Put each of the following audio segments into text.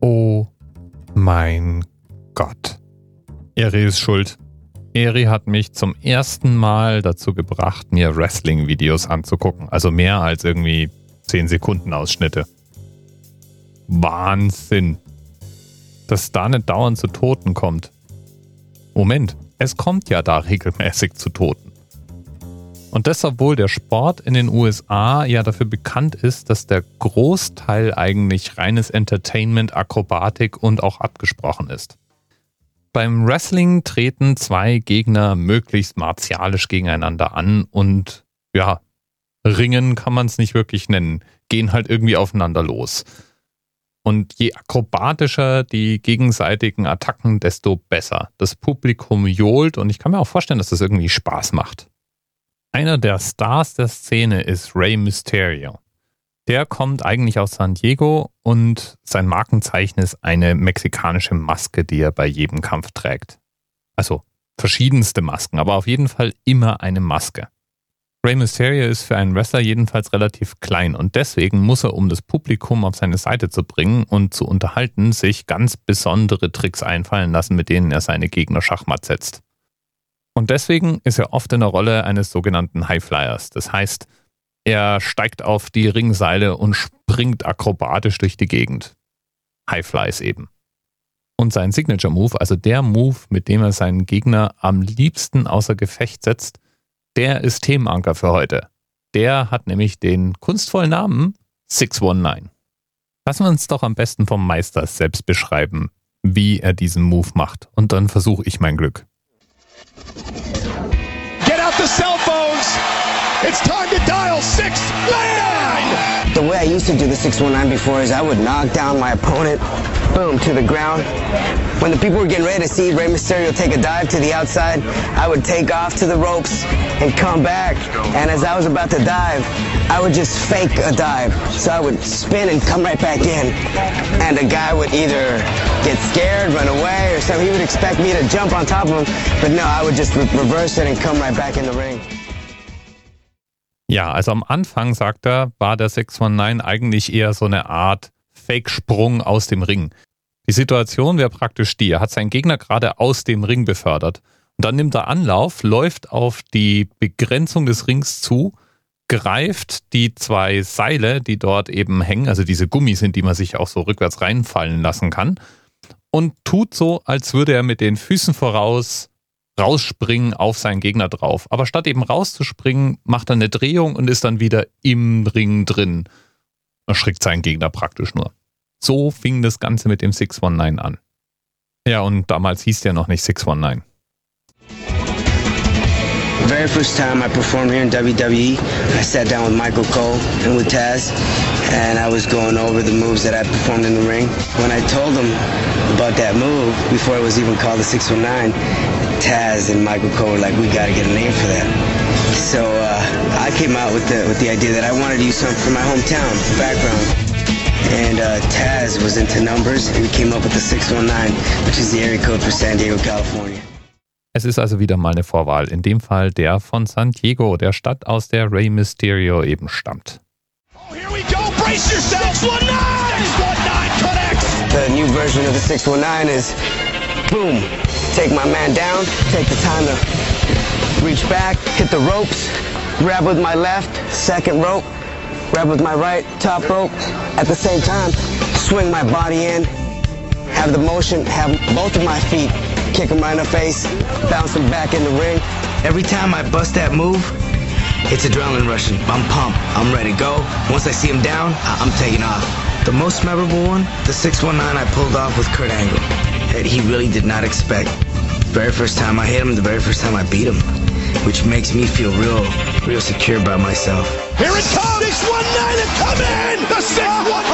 Oh mein Gott. Eri ist schuld. Eri hat mich zum ersten Mal dazu gebracht, mir Wrestling-Videos anzugucken. Also mehr als irgendwie 10 Sekunden Ausschnitte. Wahnsinn. Dass da nicht dauernd zu Toten kommt. Moment, es kommt ja da regelmäßig zu Toten. Und deshalb wohl der Sport in den USA ja dafür bekannt ist, dass der Großteil eigentlich reines Entertainment, Akrobatik und auch abgesprochen ist. Beim Wrestling treten zwei Gegner möglichst martialisch gegeneinander an und ja, ringen kann man es nicht wirklich nennen, gehen halt irgendwie aufeinander los. Und je akrobatischer die gegenseitigen Attacken, desto besser. Das Publikum johlt und ich kann mir auch vorstellen, dass das irgendwie Spaß macht. Einer der Stars der Szene ist Rey Mysterio. Der kommt eigentlich aus San Diego und sein Markenzeichen ist eine mexikanische Maske, die er bei jedem Kampf trägt. Also verschiedenste Masken, aber auf jeden Fall immer eine Maske. Rey Mysterio ist für einen Wrestler jedenfalls relativ klein und deswegen muss er, um das Publikum auf seine Seite zu bringen und zu unterhalten, sich ganz besondere Tricks einfallen lassen, mit denen er seine Gegner Schachmatt setzt. Und deswegen ist er oft in der Rolle eines sogenannten Highflyers. Das heißt, er steigt auf die Ringseile und springt akrobatisch durch die Gegend. Highflies eben. Und sein Signature Move, also der Move, mit dem er seinen Gegner am liebsten außer Gefecht setzt, der ist Themenanker für heute. Der hat nämlich den kunstvollen Namen 619. Lassen wir uns doch am besten vom Meister selbst beschreiben, wie er diesen Move macht. Und dann versuche ich mein Glück. The cell phones. It's time to dial 619. The way I used to do the 619 before is I would knock down my opponent, boom, to the ground. When the people were getting ready to see Rey Mysterio take a dive to the outside, I would take off to the ropes and come back. And as I was about to dive, I would just fake a dive. So I would spin and come right back in. And the guy would either get scared, run away, or something. He would expect me to jump on top of him. But no, I would just re reverse it and come right back in the ring. Ja, also am Anfang, sagt er, war der 619 eigentlich eher so eine Art Fake-Sprung aus dem Ring. Die Situation wäre praktisch die, er hat seinen Gegner gerade aus dem Ring befördert. Und dann nimmt er Anlauf, läuft auf die Begrenzung des Rings zu, greift die zwei Seile, die dort eben hängen, also diese Gummis sind, die man sich auch so rückwärts reinfallen lassen kann, und tut so, als würde er mit den Füßen voraus rausspringen auf seinen Gegner drauf. Aber statt eben rauszuspringen, macht er eine Drehung und ist dann wieder im Ring drin. Erschrickt seinen Gegner praktisch nur. So fing das Ganze mit dem 619 an. Ja, und damals hieß der noch nicht 619. The very first time I performed here in WWE, I sat down with Michael Cole and with Taz, and I was going over the moves that I performed in the ring. When I told them about that move, before it was even called the 619, Taz and Michael Cole were like, we gotta get a name for that. So uh, I came out with the, with the idea that I wanted to use something from my hometown background. And uh, Taz was into numbers, and we came up with the 619, which is the area code for San Diego, California. Es ist also wieder mal eine Vorwahl, in dem Fall der von San Diego, der Stadt, aus der Rey Mysterio eben stammt. Oh, here we go. Brace yourself. 619. 619 connects. The new version of the 619 is boom, take my man down, take the time to reach back, hit the ropes, grab with my left, second rope, grab with my right, top rope. At the same time, swing my body in, have the motion, have both of my feet, kick him right in the face, bounce him back in the ring. Every time I bust that move, it's adrenaline rushing. I'm pumped. I'm ready to go. Once I see him down, I- I'm taking off. The most memorable one, the 619 I pulled off with Kurt Angle. That he really did not expect. Very first time I hit him, the very first time I beat him. Which makes me feel real, real secure by myself. Here it comes. 619 and come in. The 619.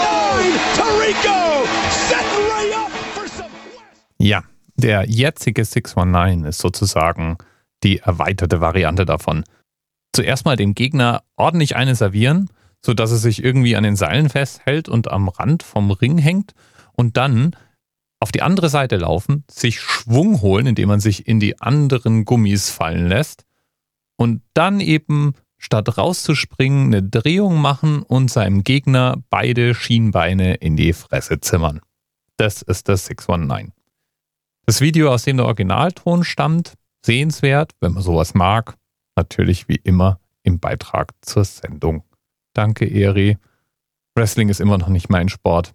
Tarico setting Ray up for some. Ja, der jetzige 619 ist sozusagen die erweiterte Variante davon. Zuerst mal dem Gegner ordentlich eine servieren, sodass er sich irgendwie an den Seilen festhält und am Rand vom Ring hängt und dann auf die andere Seite laufen, sich Schwung holen, indem man sich in die anderen Gummis fallen lässt und dann eben statt rauszuspringen eine Drehung machen und seinem Gegner beide Schienbeine in die Fresse zimmern. Das ist das 619. Das Video, aus dem der Originalton stammt, sehenswert, wenn man sowas mag. Natürlich wie immer im Beitrag zur Sendung. Danke, Eri. Wrestling ist immer noch nicht mein Sport,